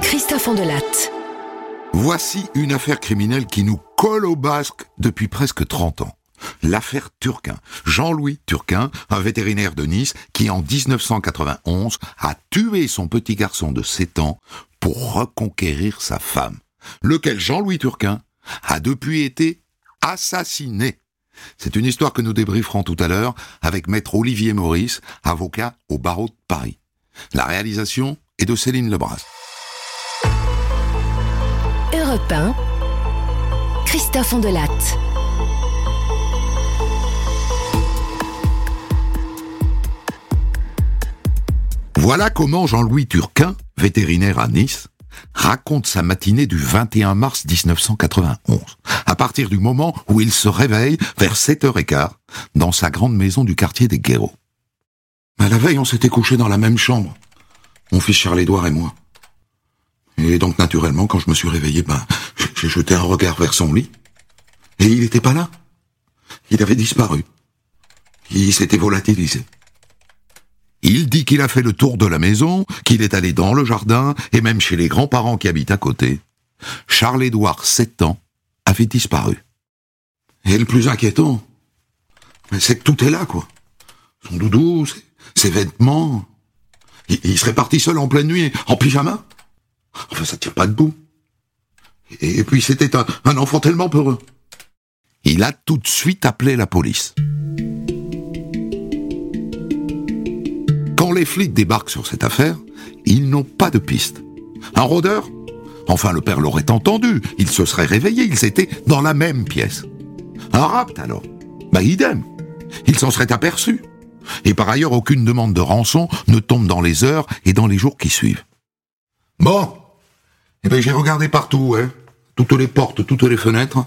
Christophe Andelatte. Voici une affaire criminelle qui nous colle au basque depuis presque 30 ans. L'affaire Turquin. Jean-Louis Turquin, un vétérinaire de Nice, qui en 1991 a tué son petit garçon de 7 ans pour reconquérir sa femme. Lequel Jean-Louis Turquin a depuis été assassiné. C'est une histoire que nous débrieferons tout à l'heure avec maître Olivier Maurice, avocat au barreau de Paris. La réalisation est de Céline Lebras. Europe 1. Christophe Andelatte. Voilà comment Jean-Louis Turquin, vétérinaire à Nice, raconte sa matinée du 21 mars 1991, à partir du moment où il se réveille vers 7h15 dans sa grande maison du quartier des Guéros. Mais la veille, on s'était couché dans la même chambre, mon fils Charles-Édouard et moi. Et donc, naturellement, quand je me suis réveillé, ben, j'ai jeté un regard vers son lit, et il n'était pas là. Il avait disparu. Il s'était volatilisé. Il dit qu'il a fait le tour de la maison, qu'il est allé dans le jardin, et même chez les grands-parents qui habitent à côté. Charles-Édouard, 7 ans, avait disparu. Et le plus inquiétant, c'est que tout est là, quoi. Son doudou, ses, vêtements. Il, serait parti seul en pleine nuit, en pyjama. Enfin, ça tient pas debout. Et, puis c'était un, un enfant tellement peureux. Il a tout de suite appelé la police. Quand les flics débarquent sur cette affaire, ils n'ont pas de piste. Un rôdeur Enfin, le père l'aurait entendu, il se serait réveillé, ils étaient dans la même pièce. Un rapt alors Bah idem. Il s'en serait aperçu. Et par ailleurs, aucune demande de rançon ne tombe dans les heures et dans les jours qui suivent. Bon. Eh ben, j'ai regardé partout, hein. Toutes les portes, toutes les fenêtres.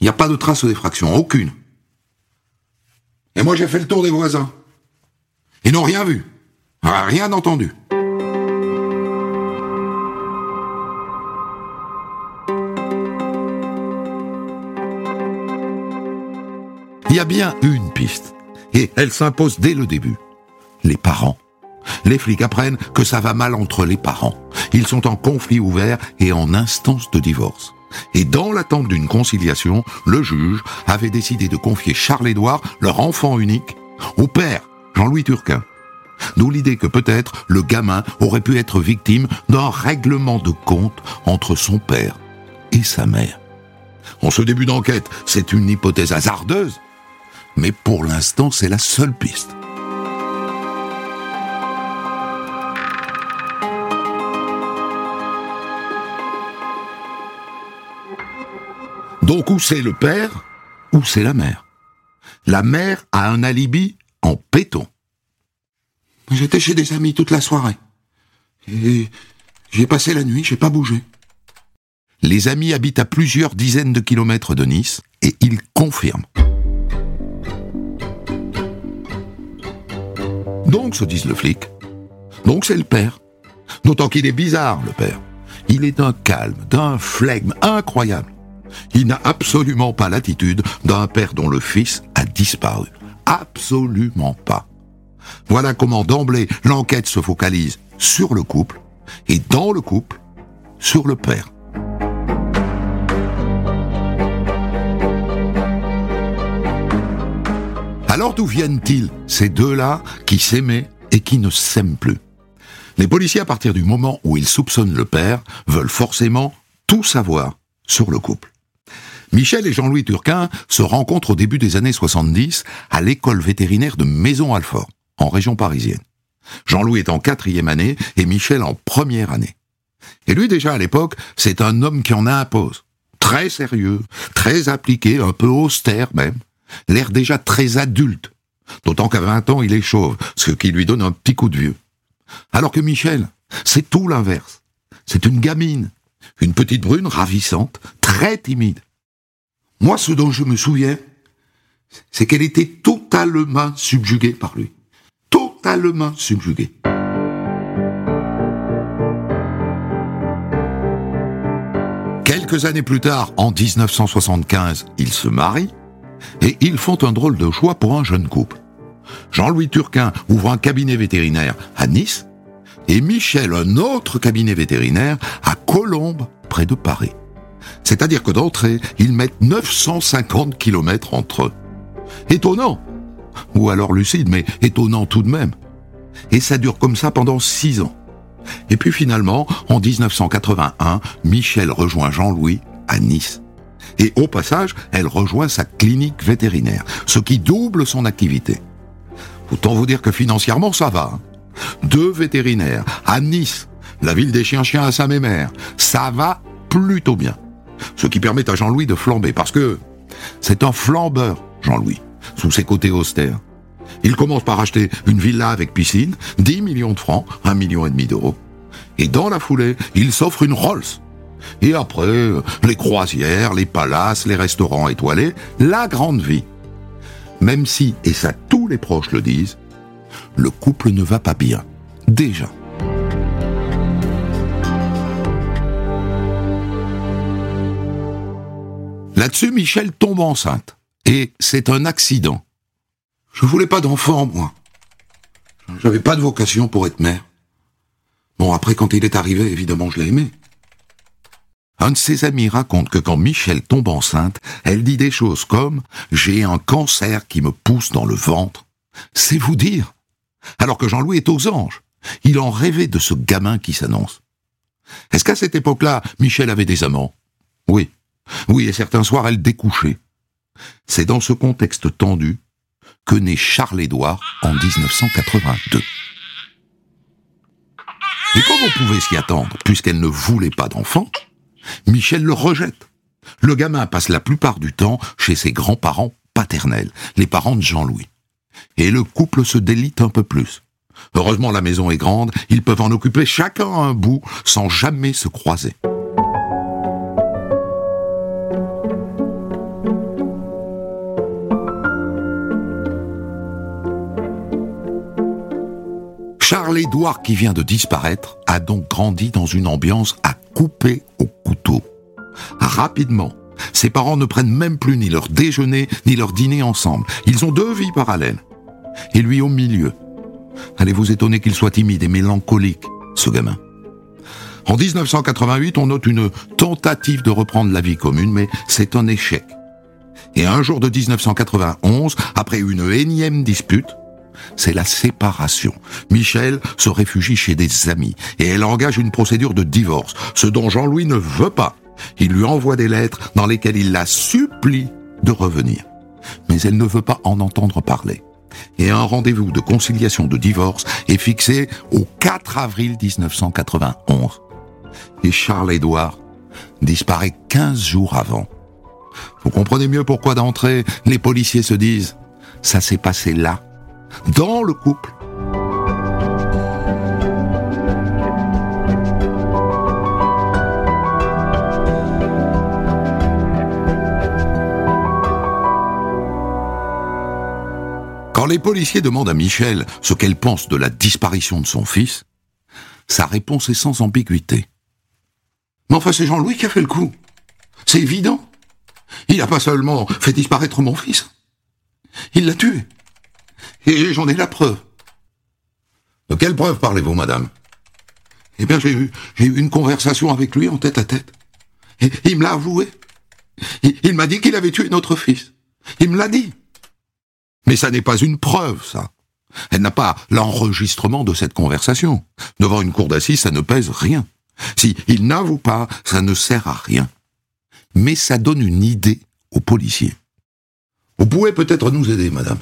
Il n'y a pas de trace d'effraction, aucune. Et moi, j'ai fait le tour des voisins. Ils n'ont rien vu, rien entendu. Il y a bien une piste, et elle s'impose dès le début. Les parents. Les flics apprennent que ça va mal entre les parents. Ils sont en conflit ouvert et en instance de divorce. Et dans l'attente d'une conciliation, le juge avait décidé de confier Charles-Édouard, leur enfant unique, au père, Jean-Louis Turquin. D'où l'idée que peut-être le gamin aurait pu être victime d'un règlement de compte entre son père et sa mère. En ce début d'enquête, c'est une hypothèse hasardeuse, mais pour l'instant, c'est la seule piste. Donc où c'est le père, ou c'est la mère? La mère a un alibi en péton. J'étais chez des amis toute la soirée. Et j'ai passé la nuit, j'ai pas bougé. Les amis habitent à plusieurs dizaines de kilomètres de Nice et ils confirment. Donc, se disent le flic, donc c'est le père. D'autant qu'il est bizarre, le père. Il est d'un calme, d'un flegme incroyable. Il n'a absolument pas l'attitude d'un père dont le fils a disparu. Absolument pas. Voilà comment d'emblée l'enquête se focalise sur le couple et dans le couple sur le père. Alors d'où viennent-ils ces deux-là qui s'aimaient et qui ne s'aiment plus? Les policiers, à partir du moment où ils soupçonnent le père, veulent forcément tout savoir sur le couple. Michel et Jean-Louis Turquin se rencontrent au début des années 70 à l'école vétérinaire de Maison-Alfort en région parisienne. Jean-Louis est en quatrième année et Michel en première année. Et lui déjà à l'époque, c'est un homme qui en impose. Très sérieux, très appliqué, un peu austère même. L'air déjà très adulte. D'autant qu'à 20 ans, il est chauve, ce qui lui donne un petit coup de vieux. Alors que Michel, c'est tout l'inverse. C'est une gamine, une petite brune ravissante, très timide. Moi, ce dont je me souviens, c'est qu'elle était totalement subjuguée par lui totalement subjugué. Quelques années plus tard, en 1975, ils se marient et ils font un drôle de choix pour un jeune couple. Jean-Louis Turquin ouvre un cabinet vétérinaire à Nice, et Michel un autre cabinet vétérinaire à Colombes, près de Paris. C'est-à-dire que d'entrée, ils mettent 950 km entre eux. Étonnant Ou alors lucide, mais étonnant tout de même. Et ça dure comme ça pendant six ans. Et puis finalement, en 1981, Michel rejoint Jean-Louis à Nice. Et au passage, elle rejoint sa clinique vétérinaire, ce qui double son activité. Autant vous dire que financièrement, ça va. Hein. Deux vétérinaires à Nice, la ville des chiens-chiens à Saint-Mémère, ça va plutôt bien. Ce qui permet à Jean-Louis de flamber, parce que c'est un flambeur, Jean-Louis, sous ses côtés austères. Il commence par acheter une villa avec piscine, 10 millions de francs, 1 million et demi d'euros. Et dans la foulée, il s'offre une Rolls. Et après, les croisières, les palaces, les restaurants étoilés, la grande vie. Même si, et ça tous les proches le disent, le couple ne va pas bien. Déjà. Là-dessus, Michel tombe enceinte. Et c'est un accident. Je voulais pas d'enfant, moi. J'avais pas de vocation pour être mère. Bon, après, quand il est arrivé, évidemment, je l'ai aimé. Un de ses amis raconte que quand Michel tombe enceinte, elle dit des choses comme ⁇ J'ai un cancer qui me pousse dans le ventre ⁇ C'est vous dire. Alors que Jean-Louis est aux anges. Il en rêvait de ce gamin qui s'annonce. Est-ce qu'à cette époque-là, Michel avait des amants? Oui. Oui, et certains soirs, elle découchait. C'est dans ce contexte tendu que naît Charles-Édouard en 1982. Et comme on pouvait s'y attendre, puisqu'elle ne voulait pas d'enfant, Michel le rejette. Le gamin passe la plupart du temps chez ses grands-parents paternels, les parents de Jean-Louis. Et le couple se délite un peu plus. Heureusement la maison est grande, ils peuvent en occuper chacun un bout sans jamais se croiser. Charles-Édouard qui vient de disparaître a donc grandi dans une ambiance à couper au couteau. Rapidement, ses parents ne prennent même plus ni leur déjeuner ni leur dîner ensemble. Ils ont deux vies parallèles. Et lui au milieu. Allez vous étonner qu'il soit timide et mélancolique, ce gamin? En 1988, on note une tentative de reprendre la vie commune, mais c'est un échec. Et un jour de 1991, après une énième dispute, c'est la séparation. Michel se réfugie chez des amis et elle engage une procédure de divorce, ce dont Jean-Louis ne veut pas. Il lui envoie des lettres dans lesquelles il la supplie de revenir. Mais elle ne veut pas en entendre parler. Et un rendez-vous de conciliation de divorce est fixé au 4 avril 1991. Et Charles-Édouard disparaît 15 jours avant. Vous comprenez mieux pourquoi d'entrée, les policiers se disent, ça s'est passé là, dans le couple. Quand les policiers demandent à Michel ce qu'elle pense de la disparition de son fils, sa réponse est sans ambiguïté. Mais enfin, c'est Jean-Louis qui a fait le coup. C'est évident. Il n'a pas seulement fait disparaître mon fils, il l'a tué. Et j'en ai la preuve. De quelle preuve parlez-vous, madame? Eh bien, j'ai eu, une conversation avec lui en tête à tête. Et il me l'a avoué. Il, m'a dit qu'il avait tué notre fils. Il me l'a dit. Mais ça n'est pas une preuve, ça. Elle n'a pas l'enregistrement de cette conversation. Devant une cour d'assises, ça ne pèse rien. Si il n'avoue pas, ça ne sert à rien. Mais ça donne une idée aux policiers. Vous pouvez peut-être nous aider, madame.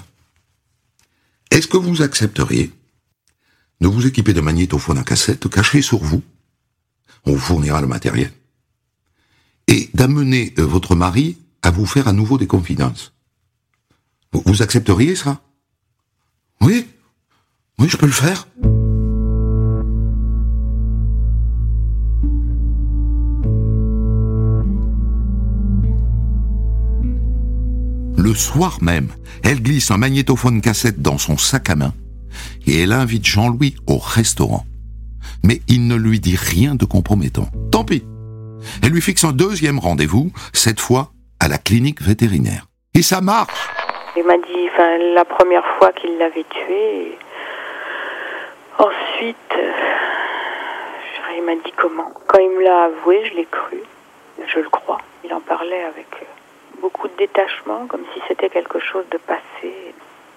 Est-ce que vous accepteriez de vous équiper de magnétophone à cassette caché sur vous? On vous fournira le matériel. Et d'amener euh, votre mari à vous faire à nouveau des confidences. Vous accepteriez ça? Oui Oui, je peux le faire. Le soir même, elle glisse un magnétophone cassette dans son sac à main et elle invite Jean-Louis au restaurant. Mais il ne lui dit rien de compromettant. Tant pis. Elle lui fixe un deuxième rendez-vous, cette fois à la clinique vétérinaire. Et ça marche. Il m'a dit, enfin, la première fois qu'il l'avait tué. Ensuite, suite, euh, il m'a dit comment. Quand il me l'a avoué, je l'ai cru. Je le crois. Il en parlait avec euh, beaucoup de détachement, comme si c'était quelque chose de passé,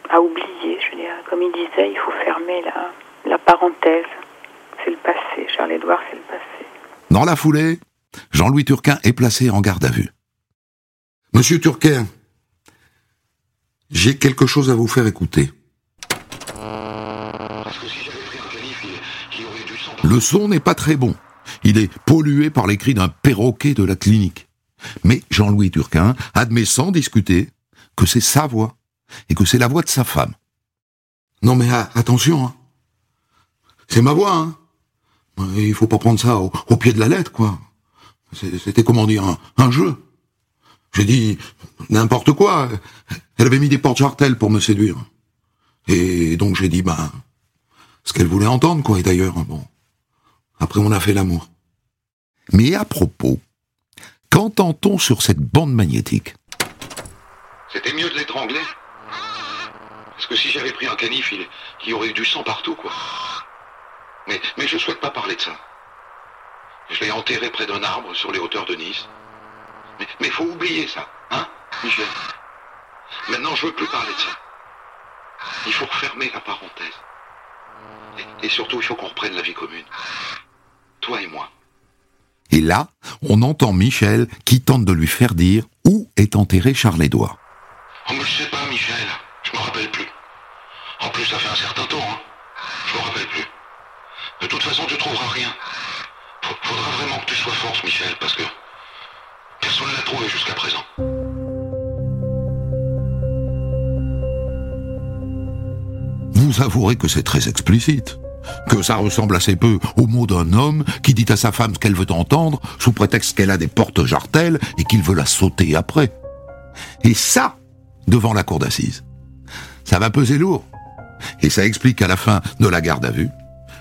à oublier. Je veux dire, comme il disait, il faut fermer la, la parenthèse. C'est le passé. Charles-Édouard, c'est le passé. Dans la foulée, Jean-Louis Turquin est placé en garde à vue. Monsieur Turquin, j'ai quelque chose à vous faire écouter. Le son n'est pas très bon. Il est pollué par les cris d'un perroquet de la clinique. Mais Jean-Louis Turquin admet sans discuter que c'est sa voix et que c'est la voix de sa femme. Non mais ah, attention, hein. c'est ma voix. Hein. Il faut pas prendre ça au, pied de la lettre, quoi. C'était comment dire un, jeu. J'ai dit n'importe quoi. Elle avait mis des portes jartelles pour me séduire. Et donc j'ai dit ben ce qu'elle voulait entendre, quoi. Et d'ailleurs, bon, après on a fait l'amour. Mais à propos, qu'entend-on sur cette bande magnétique? C'était mieux de l'étrangler. Parce que si j'avais pris un canif, il, y aurait eu du sang partout, quoi. Mais, mais je souhaite pas parler de ça. Je l'ai enterré près d'un arbre sur les hauteurs de Nice. Mais, mais faut oublier ça, hein, Michel? Maintenant, je veux plus parler de ça. Il faut refermer la parenthèse. Et, surtout, il faut qu'on reprenne la vie commune. Toi et moi. Et là, on entend Michel qui tente de lui faire dire où est enterré Charles-Édouard. Oh, je sais pas, Michel. Je me rappelle plus. En plus, ça fait un certain temps, hein. Je me rappelle plus. De toute façon, tu trouveras rien. Faudra vraiment que tu sois force, Michel, parce que personne ne l'a trouvé jusqu'à présent. Vous avouerez que c'est très explicite que ça ressemble assez peu aux mots d'un homme qui dit à sa femme ce qu'elle veut entendre, sous prétexte qu'elle a des portes jartelles et qu'il veut la sauter après. Et ça, devant la cour d'assises, ça va peser lourd. Et ça explique à la fin de la garde à vue,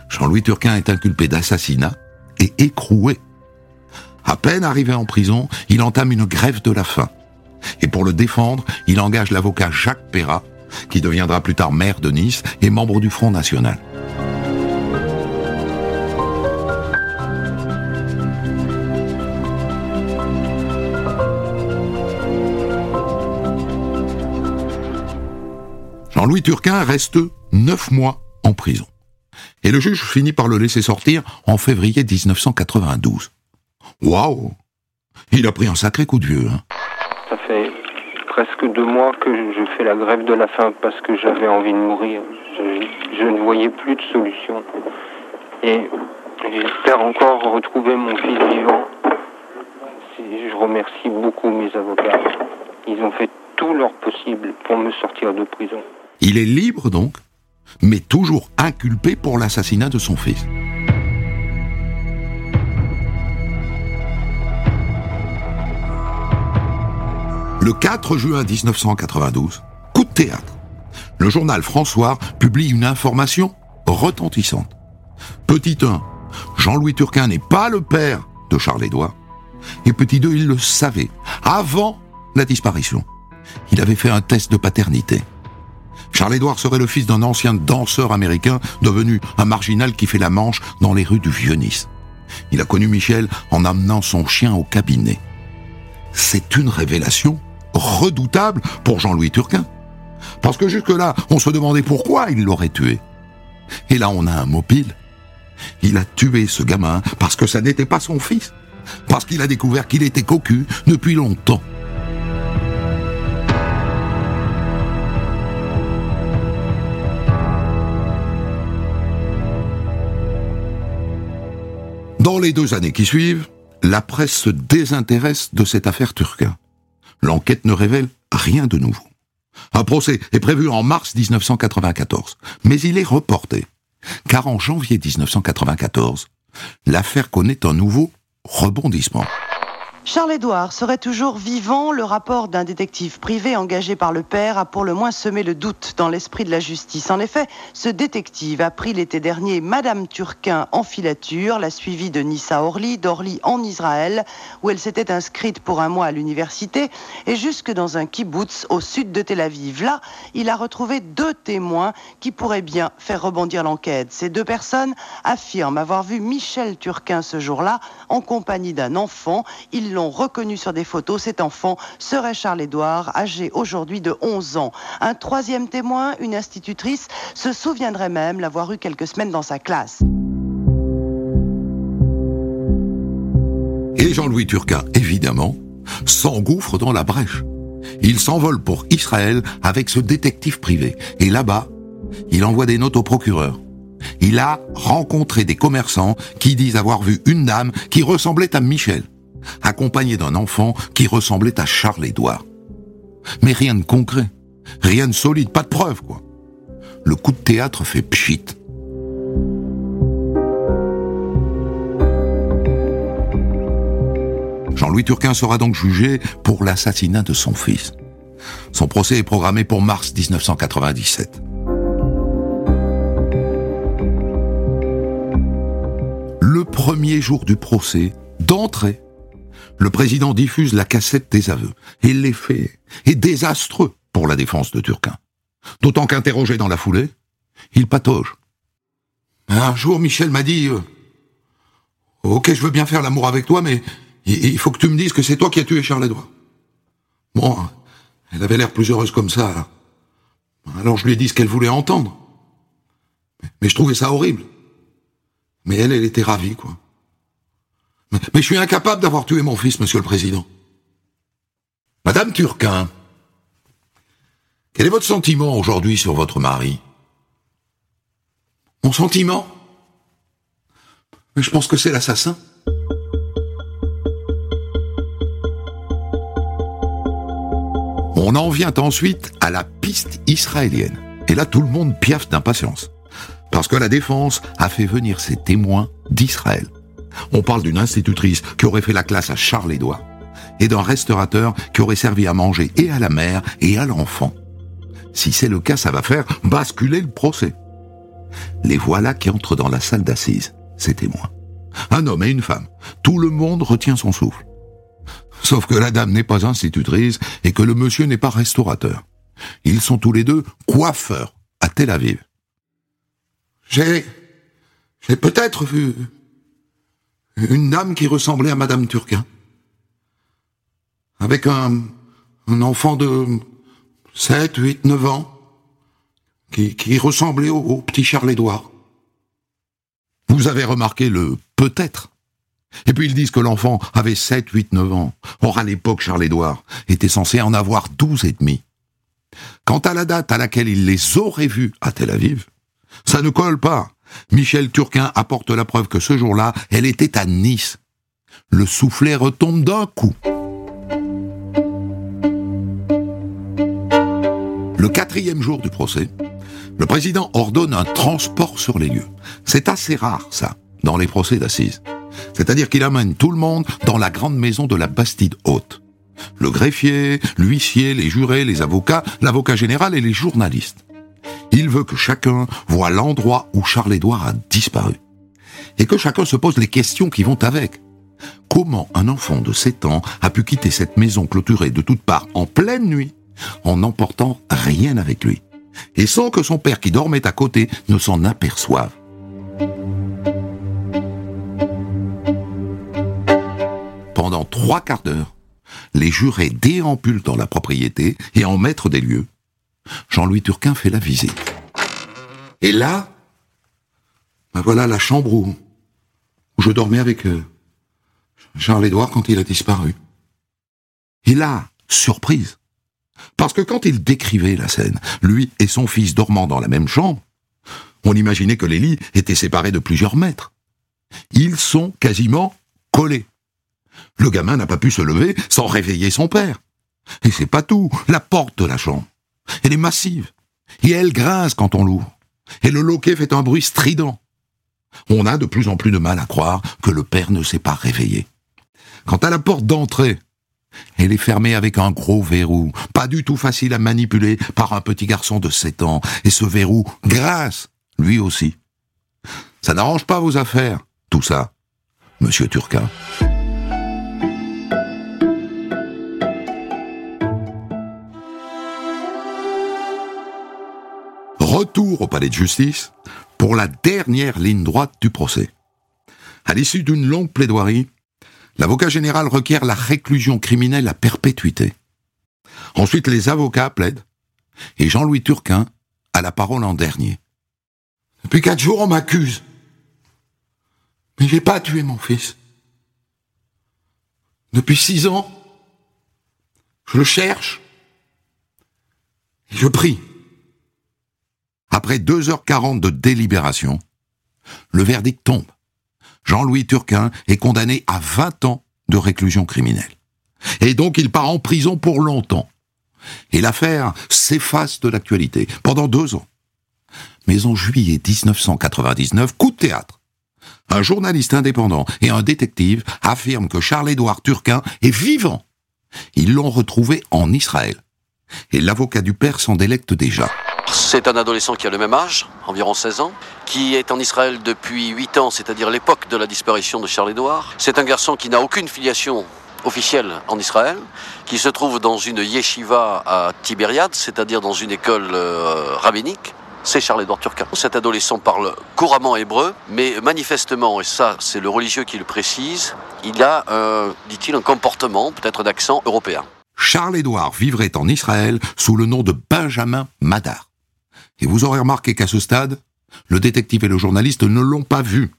Jean-Louis Turquin est inculpé d'assassinat et écroué. À peine arrivé en prison, il entame une grève de la faim. Et pour le défendre, il engage l'avocat Jacques Perrat, qui deviendra plus tard maire de Nice et membre du Front National. Jean-Louis Turquin reste neuf mois en prison. Et le juge finit par le laisser sortir en février 1992. Waouh Il a pris un sacré coup de vieux. Hein. Ça fait presque deux mois que je fais la grève de la faim parce que j'avais envie de mourir. Je, ne voyais plus de solution. Et j'espère encore retrouver mon fils vivant. Je remercie beaucoup mes avocats. Ils ont fait tout leur possible pour me sortir de prison. Il est libre donc, mais toujours inculpé pour l'assassinat de son fils. Le 4 juin 1992, coup de théâtre. Le journal François publie une information retentissante. Petit 1, Jean-Louis Turquin n'est pas le père de Charles-Édouard. Et petit 2, il le savait, avant la disparition. Il avait fait un test de paternité. Charles-Édouard serait le fils d'un ancien danseur américain devenu un marginal qui fait la manche dans les rues du Vieux-Nice. Il a connu Michel en amenant son chien au cabinet. C'est une révélation redoutable pour Jean-Louis Turquin. Parce que jusque-là, on se demandait pourquoi il l'aurait tué. Et là, on a un mot pile. Il a tué ce gamin parce que ça n'était pas son fils. Parce qu'il a découvert qu'il était cocu depuis longtemps. Dans les deux années qui suivent, la presse se désintéresse de cette affaire Turquin. L'enquête ne révèle rien de nouveau. Un procès est prévu en mars 1994, mais il est reporté, car en janvier 1994, l'affaire connaît un nouveau rebondissement. Charles-Édouard serait toujours vivant. Le rapport d'un détective privé engagé par le père a pour le moins semé le doute dans l'esprit de la justice. En effet, ce détective a pris l'été dernier Madame Turquin en filature, l'a suivie de à Orly, d'Orly en Israël, où elle s'était inscrite pour un mois à l'université, et jusque dans un kibbutz au sud de Tel Aviv. Là, il a retrouvé deux témoins qui pourraient bien faire rebondir l'enquête. Ces deux personnes affirment avoir vu Michel Turquin ce jour-là en compagnie d'un enfant. L'ont reconnu sur des photos. Cet enfant serait Charles-Édouard, âgé aujourd'hui de 11 ans. Un troisième témoin, une institutrice, se souviendrait même l'avoir eu quelques semaines dans sa classe. Et Jean-Louis Turquin, évidemment, s'engouffre dans la brèche. Il s'envole pour Israël avec ce détective privé. Et là-bas, il envoie des notes au procureur. Il a rencontré des commerçants qui disent avoir vu une dame qui ressemblait à Michel accompagné d'un enfant qui ressemblait à Charles-Édouard. Mais rien de concret, rien de solide, pas de preuve, quoi. Le coup de théâtre fait pchit. Jean-Louis Turquin sera donc jugé pour l'assassinat de son fils. Son procès est programmé pour mars 1997. Le premier jour du procès, d'entrée, le président diffuse la cassette des aveux. Et l'effet est désastreux pour la défense de Turquin. D'autant qu'interrogé dans la foulée, il patauge. Un jour, Michel m'a dit euh, Ok, je veux bien faire l'amour avec toi, mais il faut que tu me dises que c'est toi qui as tué Charles-Édouard. Bon, elle avait l'air plus heureuse comme ça. Alors je lui ai dit ce qu'elle voulait entendre. Mais je trouvais ça horrible. Mais elle, elle était ravie, quoi. Mais je suis incapable d'avoir tué mon fils, monsieur le président. Madame Turquin, quel est votre sentiment aujourd'hui sur votre mari? Mon sentiment? Mais je pense que c'est l'assassin. On en vient ensuite à la piste israélienne. Et là, tout le monde piaffe d'impatience. Parce que la défense a fait venir ses témoins d'Israël. On parle d'une institutrice qui aurait fait la classe à Charles-Édouard et d'un restaurateur qui aurait servi à manger et à la mère et à l'enfant. Si c'est le cas, ça va faire basculer le procès. Les voilà qui entrent dans la salle d'assises, ces témoins. Un homme et une femme. Tout le monde retient son souffle. Sauf que la dame n'est pas institutrice et que le monsieur n'est pas restaurateur. Ils sont tous les deux coiffeurs à Tel Aviv. J'ai, j'ai peut-être vu une dame qui ressemblait à Madame Turquin, avec un, enfant de 7, 8, 9 ans, qui, ressemblait au, petit Charles-Édouard. Vous avez remarqué le peut-être et puis ils disent que l'enfant avait 7, 8, 9 ans. Or à l'époque, Charles-Édouard était censé en avoir 12 et demi. Quant à la date à laquelle il les aurait vus à Tel Aviv, ça ne colle pas. Michel Turquin apporte la preuve que ce jour-là, elle était à Nice. Le soufflet retombe d'un coup. Le quatrième jour du procès, le président ordonne un transport sur les lieux. C'est assez rare, ça, dans les procès d'assises. C'est-à-dire qu'il amène tout le monde dans la grande maison de la Bastide Haute. Le greffier, l'huissier, les jurés, les avocats, l'avocat général et les journalistes. Il veut que chacun voit l'endroit où Charles-Édouard a disparu. Et que chacun se pose les questions qui vont avec. Comment un enfant de 7 ans a pu quitter cette maison clôturée de toutes parts en pleine nuit, en n'emportant rien avec lui, et sans que son père qui dormait à côté ne s'en aperçoive? Pendant trois quarts d'heure, les jurés déambulent dans la propriété et en maître des lieux, Jean-Louis Turquin fait la visite. Et là, ben voilà la chambre où, je dormais avec euh, Charles-Édouard quand il a disparu. Et là, surprise. Parce que quand il décrivait la scène, lui et son fils dormant dans la même chambre, on imaginait que les lits étaient séparés de plusieurs mètres. Ils sont quasiment collés. Le gamin n'a pas pu se lever sans réveiller son père. Et c'est pas tout, la porte de la chambre elle est massive. Et elle grince quand on l'ouvre. Et le loquet fait un bruit strident. On a de plus en plus de mal à croire que le père ne s'est pas réveillé. Quant à la porte d'entrée, elle est fermée avec un gros verrou, pas du tout facile à manipuler par un petit garçon de 7 ans, et ce verrou grince, lui aussi. Ça n'arrange pas vos affaires, tout ça, monsieur Turquin. Retour au palais de justice pour la dernière ligne droite du procès. À l'issue d'une longue plaidoirie, l'avocat général requiert la réclusion criminelle à perpétuité. Ensuite, les avocats plaident, et Jean-Louis Turquin a la parole en dernier. Depuis quatre jours, on m'accuse. Mais j'ai pas tué mon fils. Depuis six ans, je le cherche. Et je prie. Après 2h40 de délibération, le verdict tombe. Jean-Louis Turquin est condamné à 20 ans de réclusion criminelle. Et donc il part en prison pour longtemps. Et l'affaire s'efface de l'actualité pendant deux ans. Mais en juillet 1999, coup de théâtre. Un journaliste indépendant et un détective affirment que Charles-Édouard Turquin est vivant. Ils l'ont retrouvé en Israël. Et l'avocat du père s'en délecte déjà. C'est un adolescent qui a le même âge, environ 16 ans, qui est en Israël depuis 8 ans, c'est-à-dire l'époque de la disparition de Charles-Édouard. C'est un garçon qui n'a aucune filiation officielle en Israël, qui se trouve dans une yeshiva à Tibériade, c'est-à-dire dans une école euh, rabbinique. C'est Charles-Édouard Turquin. Cet adolescent parle couramment hébreu, mais manifestement, et ça c'est le religieux qui le précise, il a, dit-il, un comportement peut-être d'accent européen. Charles-Édouard vivrait en Israël sous le nom de Benjamin Madar. Et vous aurez remarqué qu'à ce stade, le détective et le journaliste ne l'ont pas vu.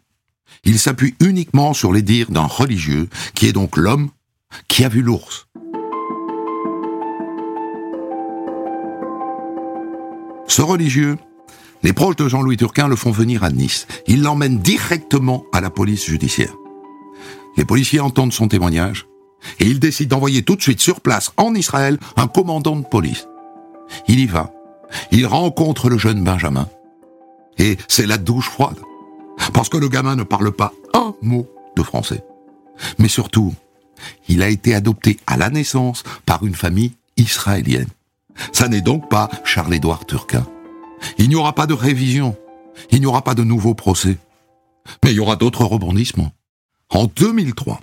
Il s'appuie uniquement sur les dires d'un religieux, qui est donc l'homme qui a vu l'ours. Ce religieux, les proches de Jean-Louis Turquin le font venir à Nice. Ils l'emmènent directement à la police judiciaire. Les policiers entendent son témoignage et ils décident d'envoyer tout de suite sur place, en Israël, un commandant de police. Il y va. Il rencontre le jeune Benjamin. Et c'est la douche froide. Parce que le gamin ne parle pas un mot de français. Mais surtout, il a été adopté à la naissance par une famille israélienne. Ça n'est donc pas Charles-Édouard Turquin. Il n'y aura pas de révision. Il n'y aura pas de nouveau procès. Mais il y aura d'autres rebondissements. En 2003,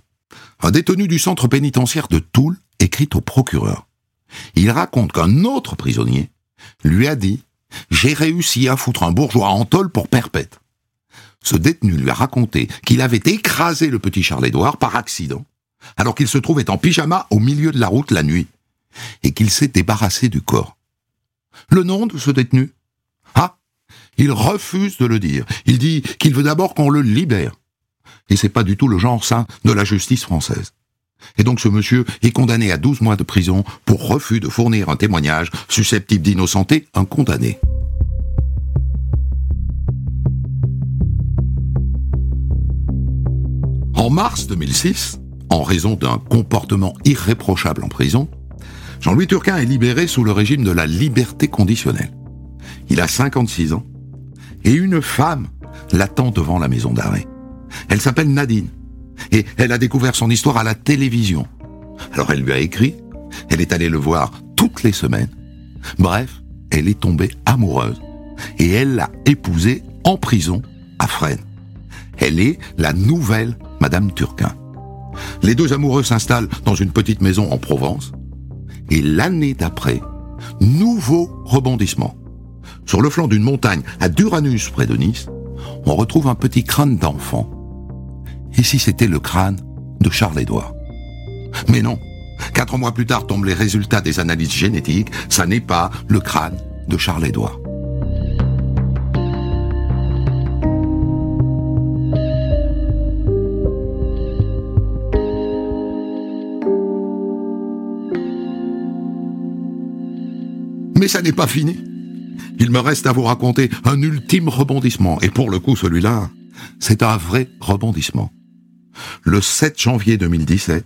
un détenu du centre pénitentiaire de Toul écrit au procureur. Il raconte qu'un autre prisonnier lui a dit J'ai réussi à foutre un bourgeois en tôle pour perpète. Ce détenu lui a raconté qu'il avait écrasé le petit Charles-Édouard par accident, alors qu'il se trouvait en pyjama au milieu de la route la nuit, et qu'il s'est débarrassé du corps. Le nom de ce détenu? Ah Il refuse de le dire. Il dit qu'il veut d'abord qu'on le libère et c'est pas du tout le genre sain de la justice française. Et donc ce monsieur est condamné à 12 mois de prison pour refus de fournir un témoignage susceptible d'innocenter un condamné. En mars 2006, en raison d'un comportement irréprochable en prison, Jean-Louis Turquin est libéré sous le régime de la liberté conditionnelle. Il a 56 ans et une femme l'attend devant la maison d'arrêt. Elle s'appelle Nadine. Et elle a découvert son histoire à la télévision. Alors elle lui a écrit, elle est allée le voir toutes les semaines. Bref, elle est tombée amoureuse. Et elle l'a épousé en prison à Fresnes. Elle est la nouvelle Madame Turquin. Les deux amoureux s'installent dans une petite maison en Provence. Et l'année d'après, nouveau rebondissement. Sur le flanc d'une montagne à Duranus près de Nice, on retrouve un petit crâne d'enfant et si c'était le crâne de Charles-Édouard Mais non. Quatre mois plus tard tombent les résultats des analyses génétiques. Ça n'est pas le crâne de Charles-Édouard. Mais ça n'est pas fini. Il me reste à vous raconter un ultime rebondissement, et pour le coup celui-là, c'est un vrai rebondissement. Le 7 janvier 2017,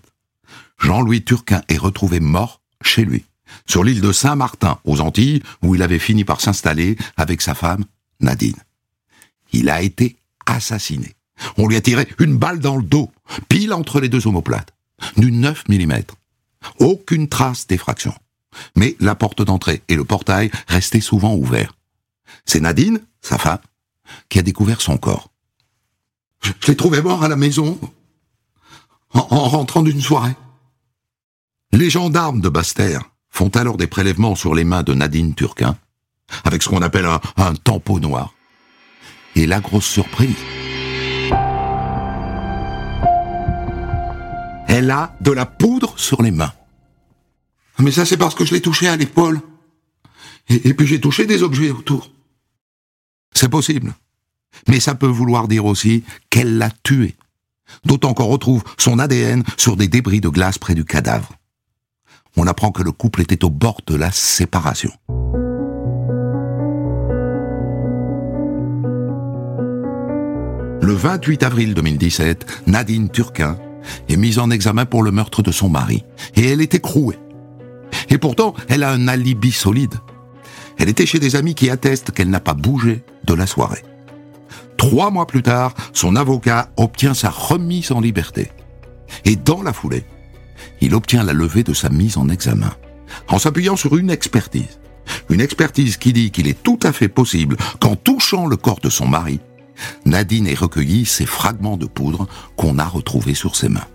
Jean-Louis Turquin est retrouvé mort chez lui, sur l'île de Saint-Martin, aux Antilles, où il avait fini par s'installer avec sa femme, Nadine. Il a été assassiné. On lui a tiré une balle dans le dos, pile entre les deux omoplates. du 9 mm. Aucune trace d'effraction. Mais la porte d'entrée et le portail restaient souvent ouverts. C'est Nadine, sa femme, qui a découvert son corps. Je, l'ai trouvé mort à la maison, en, rentrant d'une soirée. Les gendarmes de Basse-Terre font alors des prélèvements sur les mains de Nadine Turquin, avec ce qu'on appelle un, tempo noir. Et la grosse surprise, elle a de la poudre sur les mains. Mais ça, c'est parce que je l'ai touché à l'épaule. Et, puis j'ai touché des objets autour. C'est possible. Mais ça peut vouloir dire aussi qu'elle l'a tué. D'autant qu'on retrouve son ADN sur des débris de glace près du cadavre. On apprend que le couple était au bord de la séparation. Le 28 avril 2017, Nadine Turquin est mise en examen pour le meurtre de son mari. Et elle est écrouée. Et pourtant, elle a un alibi solide. Elle était chez des amis qui attestent qu'elle n'a pas bougé de la soirée. Trois mois plus tard, son avocat obtient sa remise en liberté. Et dans la foulée, il obtient la levée de sa mise en examen, en s'appuyant sur une expertise. Une expertise qui dit qu'il est tout à fait possible qu'en touchant le corps de son mari, Nadine ait recueilli ces fragments de poudre qu'on a retrouvés sur ses mains.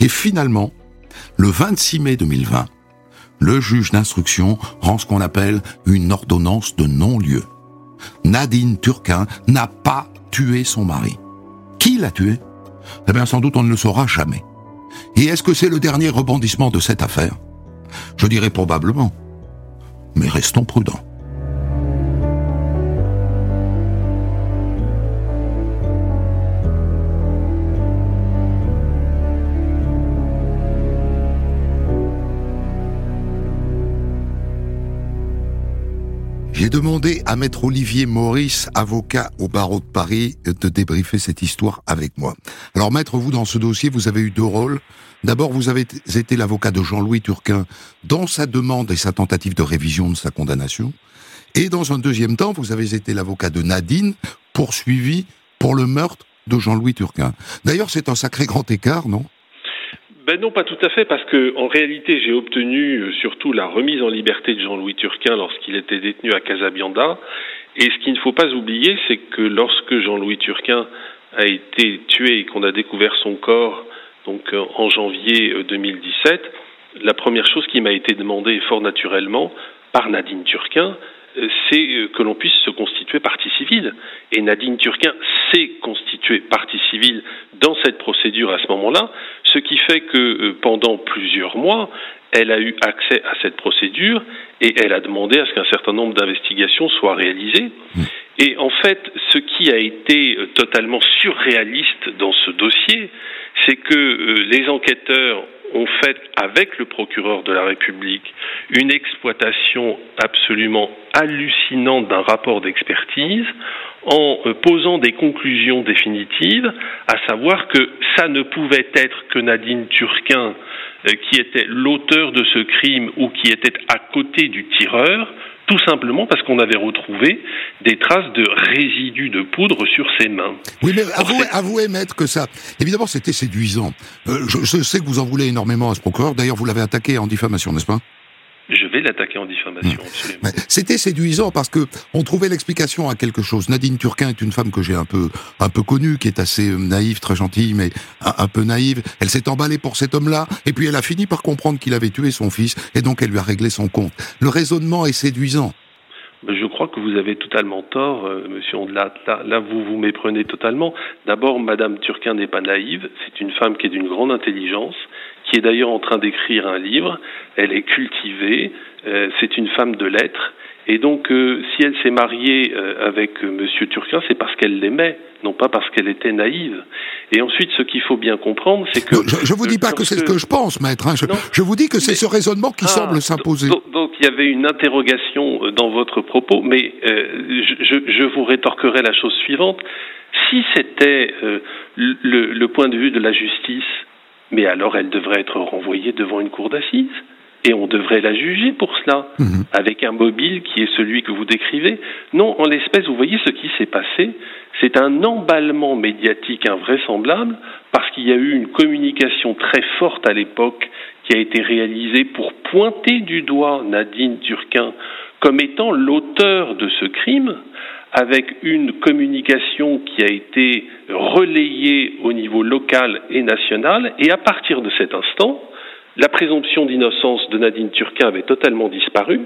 Et finalement, le 26 mai 2020, le juge d'instruction rend ce qu'on appelle une ordonnance de non-lieu. Nadine Turquin n'a pas tué son mari. Qui l'a tué? Eh bien, sans doute on ne le saura jamais. Et est-ce que c'est le dernier rebondissement de cette affaire? Je dirais probablement. Mais restons prudents. J'ai demandé à maître Olivier Maurice, avocat au barreau de Paris, de débriefer cette histoire avec moi. Alors maître, vous dans ce dossier, vous avez eu deux rôles. D'abord, vous avez été l'avocat de Jean-Louis Turquin dans sa demande et sa tentative de révision de sa condamnation. Et dans un deuxième temps, vous avez été l'avocat de Nadine, poursuivi pour le meurtre de Jean-Louis Turquin. D'ailleurs, c'est un sacré grand écart, non? Ben non, pas tout à fait, parce que en réalité, j'ai obtenu euh, surtout la remise en liberté de Jean-Louis Turquin lorsqu'il était détenu à Casabianda. Et ce qu'il ne faut pas oublier, c'est que lorsque Jean-Louis Turquin a été tué et qu'on a découvert son corps, donc euh, en janvier 2017, euh, la première chose qui m'a été demandée fort naturellement par Nadine Turquin, c'est que l'on puisse se constituer partie civile. Et Nadine Turquin s'est constituée partie civile dans cette procédure à ce moment-là, ce qui fait que euh, pendant plusieurs mois, elle a eu accès à cette procédure et elle a demandé à ce qu'un certain nombre d'investigations soient réalisées. Mmh. Et en fait, ce qui a été euh, totalement surréaliste dans ce dossier, c'est que euh, les enquêteurs ont fait avec le procureur de la République une exploitation absolument hallucinante d'un rapport d'expertise en euh, posant des conclusions définitives, à savoir que ça ne pouvait être que Nadine Turquin euh, qui était l'auteur de ce crime ou qui était à côté du tireur, tout simplement parce qu'on avait retrouvé des traces de résidus de poudre sur ses mains. Oui, mais avouez, avouez maître, que ça, évidemment, c'était séduisant. Euh, je, je, sais que vous en voulez énormément à ce procureur. D'ailleurs, vous l'avez attaqué en diffamation, n'est-ce pas? Je vais l'attaquer en diffamation, hmm. absolument. C'était séduisant parce que on trouvait l'explication à quelque chose. Nadine Turquin est une femme que j'ai un peu, un peu connue, qui est assez euh, naïve, très gentille, mais un, peu naïve. Elle s'est emballée pour cet homme-là, et puis elle a fini par comprendre qu'il avait tué son fils, et donc elle lui a réglé son compte. Le raisonnement est séduisant. Je crois que vous avez totalement tort, euh, monsieur Ondelat. Là, là, vous vous méprenez totalement. D'abord, Madame Turquin n'est pas naïve. C'est une femme qui est d'une grande intelligence qui est d'ailleurs en train d'écrire un livre. Elle est cultivée, euh, c'est une femme de lettres. Et donc, euh, si elle s'est mariée euh, avec Monsieur Turquin, c'est parce qu'elle l'aimait, non pas parce qu'elle était naïve. Et ensuite, ce qu'il faut bien comprendre, c'est que... je, ne vous dis pas que c'est ce que je pense, maître. Hein. Je, vous dis que c'est ce raisonnement qui ah, semble s'imposer. Donc, il y avait une interrogation dans votre propos, mais je, je, vous rétorquerai la chose suivante. Si c'était le, le point de vue de la justice mais alors elle devrait être renvoyée devant une cour d'assises. et on devrait la juger pour cela, Mhm. avec un mobile qui est celui que vous décrivez. Non, en l'espèce, vous voyez ce qui s'est passé, c'est un emballement médiatique invraisemblable, parce qu'il y a eu une communication très forte à l'époque qui a été réalisée pour pointer du doigt Nadine Turquin comme étant l'auteur de ce crime, avec une communication qui a été relayée au niveau local et national, et à partir de cet instant, la présomption d'innocence de Nadine Turquin avait totalement disparu,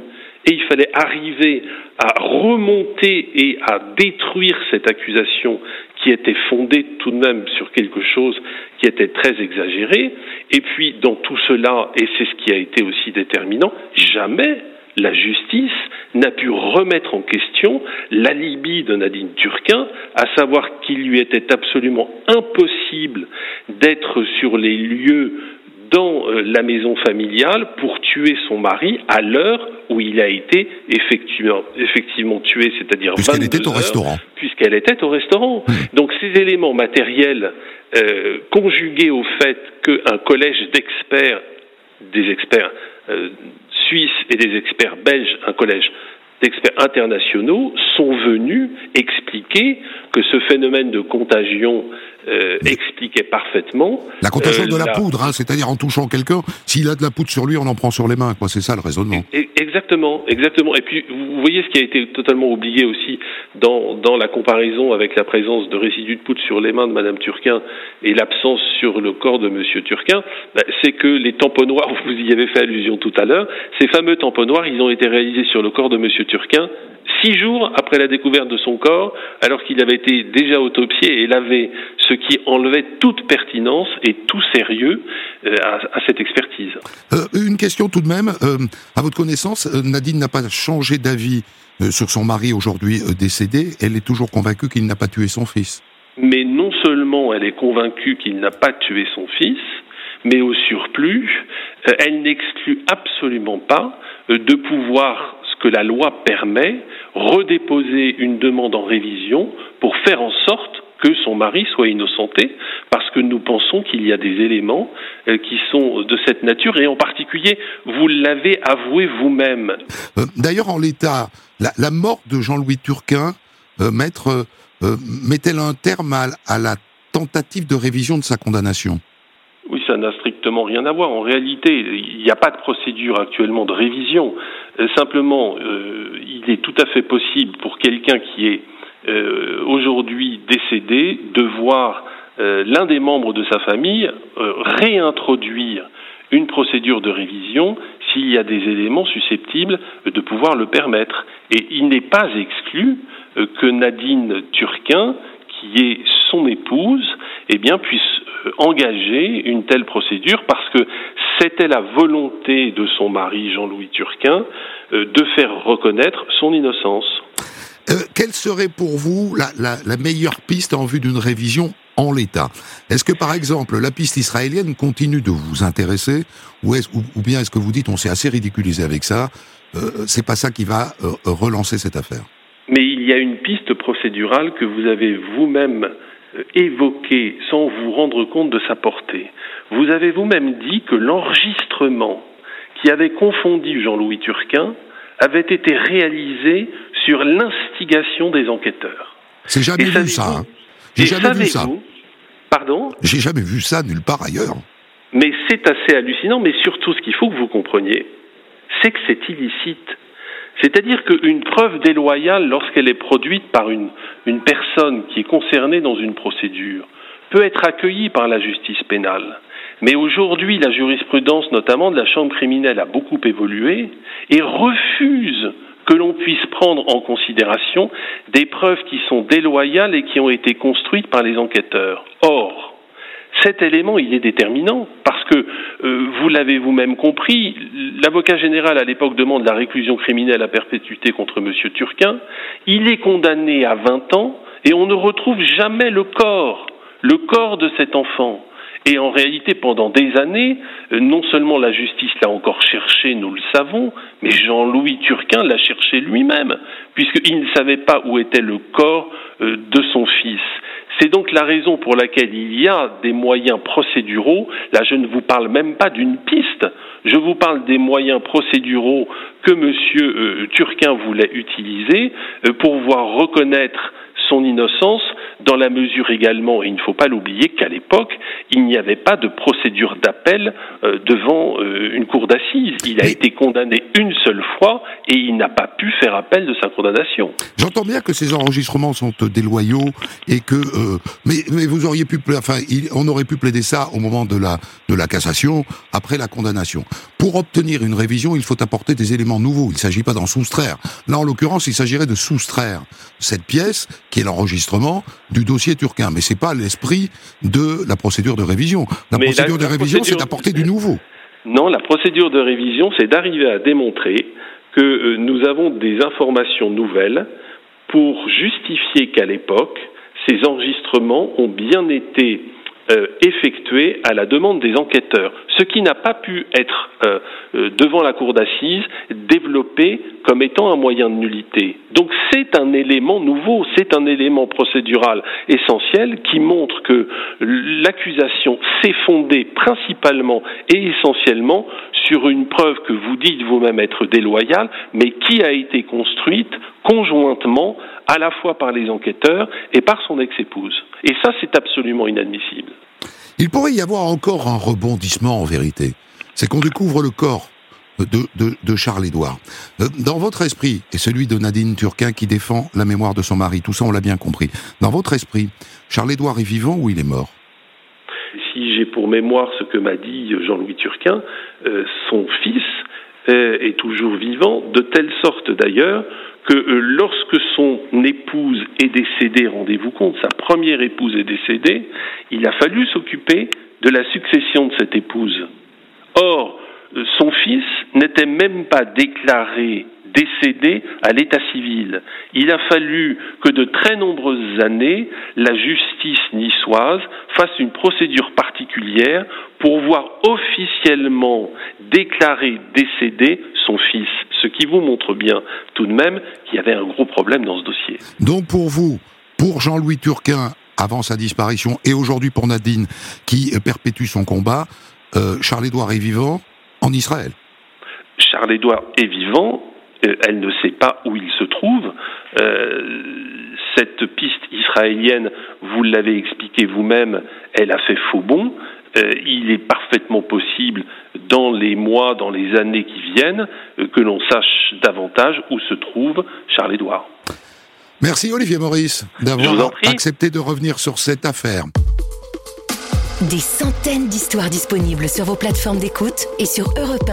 et il fallait arriver à remonter et à détruire cette accusation qui était fondée tout de même sur quelque chose qui était très exagéré. Et puis, dans tout cela, et c'est ce qui a été aussi déterminant, jamais la justice n'a pu remettre en question l'alibi de Nadine Turquin, à savoir qu'il lui était absolument impossible d'être sur les lieux dans euh, la maison familiale pour tuer son mari à l'heure où il a été effectivement, effectivement tué, c'est-à-dire Puisqu'elle était 22 au restaurant. Puisqu'elle était au restaurant. Donc ces éléments matériels euh, conjugués au fait qu'un collège d'experts, des experts euh, suisses et des experts belges, un collège d'experts internationaux, sont venus expliquer que ce phénomène de contagion euh, expliquait parfaitement La contagion euh, de la la- poudre, hein, c'est-à-dire en touchant quelqu'un, s'il a de la poudre sur lui, on en prend sur les mains, quoi. C'est ça le raisonnement. Exactement, exactement. Et puis, vous voyez ce qui a été totalement oublié aussi dans, dans la comparaison avec la présence de résidus de poudre sur les mains de Madame Turquin et l'absence sur le corps de Monsieur Turquin, ben, c'est que les tamponnoirs, vous y avez fait allusion tout à l'heure, ces fameux tamponnoirs, ils ont été réalisés sur le corps de Monsieur Turquin six jours après la découverte de son corps, alors qu'il avait été déjà autopsié et lavé, ce qui enlevait toute pertinence et tout sérieux euh, à, à cette expertise. Euh, une question tout de même. euh, à votre connaissance, Nadine n'a pas changé d'avis sur son mari aujourd'hui décédé. Elle est toujours convaincue qu'il n'a pas tué son fils. Mais non seulement elle est convaincue qu'il n'a pas tué son fils, mais au surplus, elle n'exclut absolument pas de pouvoir, que la loi permet, redéposer une demande en révision pour faire en sorte que son mari soit innocenté, parce que nous pensons qu'il y a des éléments euh, qui sont de cette nature, et en particulier, vous l'avez avoué vous-même, Euh, D'ailleurs, en l'état, la, mort de Jean-Louis Turquin, euh, maître, met-elle un terme à la tentative de révision de sa condamnation? Oui, ça n'a strictement rien à voir. En réalité, il n'y a pas de procédure actuellement de révision. Euh, simplement, euh, il est tout à fait possible pour quelqu'un qui est euh, aujourd'hui décédé de voir l'un des membres de sa famille réintroduire une procédure de révision s'il y a des éléments susceptibles de pouvoir le permettre. Et il n'est pas exclu que Nadine Turquin, qui est son épouse, eh bien, puisse euh, engager une telle procédure parce que c'était la volonté de son mari Jean-Louis Turquin euh, de faire reconnaître son innocence. Euh, Quelle serait pour vous la, meilleure piste en vue d'une révision en l'état? Est-ce que, par exemple, la piste israélienne continue de vous intéresser ou, est ou, bien est-ce que vous dites on s'est assez ridiculisé avec ça euh, C'est pas ça qui va relancer cette affaire? Mais il y a une piste procédurale que vous avez vous-même euh, évoquée sans vous rendre compte de sa portée. Vous avez vous-même dit que l'enregistrement qui avait confondu Jean-Louis Turquin avait été réalisé sur l'instigation des enquêteurs. C'est jamais vu ça. hein. J'ai jamais vu ça. Pardon J'ai jamais vu ça nulle part ailleurs. Mais c'est assez hallucinant, mais surtout ce qu'il faut que vous compreniez, c'est que c'est illicite. C'est-à-dire qu'une preuve déloyale, lorsqu'elle est produite par une, une personne qui est concernée dans une procédure, peut être accueillie par la justice pénale. Mais aujourd'hui, la jurisprudence, notamment de la Chambre criminelle, a beaucoup évolué et refuse que l'on puisse prendre en considération des preuves qui sont déloyales et qui ont été construites par les enquêteurs. Or, cet élément, il est déterminant parce que, euh, vous l'avez vous-même compris, l'avocat général à l'époque demande la réclusion criminelle à perpétuité contre M. Turquin. Il est condamné à 20 ans et on ne retrouve jamais le corps, le corps de cet enfant. Et en réalité, pendant des années, euh, non seulement la justice l'a encore cherché, nous le savons, mais Jean-Louis Turquin l'a cherché lui-même, puisqu'il ne savait pas où était le corps euh, de son fils. C'est donc la raison pour laquelle il y a des moyens procéduraux. Là, je ne vous parle même pas d'une piste. Je vous parle des moyens procéduraux que M. Euh, Turquin voulait utiliser euh, pour pouvoir reconnaître son innocence dans la mesure également, et il ne faut pas l'oublier, qu'à l'époque, il n'y avait pas de procédure d'appel euh, devant euh, une cour d'assises. Il a été condamné une seule fois et il n'a pas pu faire appel de sa condamnation. J'entends bien que ces enregistrements sont euh, déloyaux et que, mais, mais, vous auriez pu, enfin, on aurait pu plaider ça au moment de la de la cassation, après la condamnation. Pour obtenir une révision, il faut apporter des éléments nouveaux. Il ne s'agit pas d'en soustraire. Là, en l'occurrence, il s'agirait de soustraire cette pièce qui est l'enregistrement du dossier turquin. Mais c'est pas l'esprit de la procédure de révision. La procédure de révision, c'est d'apporter du nouveau. Non, la procédure de révision, c'est d'arriver à démontrer que euh, nous avons des informations nouvelles pour justifier qu'à l'époque, ces enregistrements ont bien été euh, effectué à la demande des enquêteurs, ce qui n'a pas pu être euh, euh, devant la cour d'assises développé comme étant un moyen de nullité. Donc c'est un élément nouveau, c'est un élément procédural essentiel qui montre que l'accusation s'est fondée principalement et essentiellement sur une preuve que vous dites vous-même être déloyale, mais qui a été construite conjointement à la fois par les enquêteurs et par son ex-épouse. Et ça, c'est absolument inadmissible. Il pourrait y avoir encore un rebondissement en vérité. C'est qu'on découvre le corps de, Charles-Édouard. Euh, dans votre esprit, et celui de Nadine Turquin qui défend la mémoire de son mari, tout ça on l'a bien compris, dans votre esprit, Charles-Édouard est vivant ou il est mort? Si j'ai pour mémoire ce que m'a dit Jean-Louis Turquin, euh, son fils euh, est toujours vivant, de telle sorte d'ailleurs que euh, lorsque son épouse est décédée, rendez-vous compte, sa première épouse est décédée, il a fallu s'occuper de la succession de cette épouse. Or, euh, son fils n'était même pas déclaré décédé à l'état civil. Il a fallu que de très nombreuses années, la justice niçoise fasse une procédure particulière pour voir officiellement déclarer décédé son fils, ce qui vous montre bien tout de même qu'il y avait un gros problème dans ce dossier. Donc pour vous, pour Jean-Louis Turquin, avant sa disparition, et aujourd'hui pour Nadine, qui perpétue son combat, euh, Charles-Édouard est vivant en Israël Charles-Édouard est vivant, elle ne sait pas où il se trouve. Euh, cette piste israélienne, vous l'avez expliqué vous-même, elle a fait faux bon. Euh, il est parfaitement possible, dans les mois, dans les années qui viennent, que l'on sache davantage où se trouve Charles-Édouard. Merci Olivier Maurice d'avoir accepté de revenir sur cette affaire. Des centaines d'histoires disponibles sur vos plateformes d'écoute et sur europe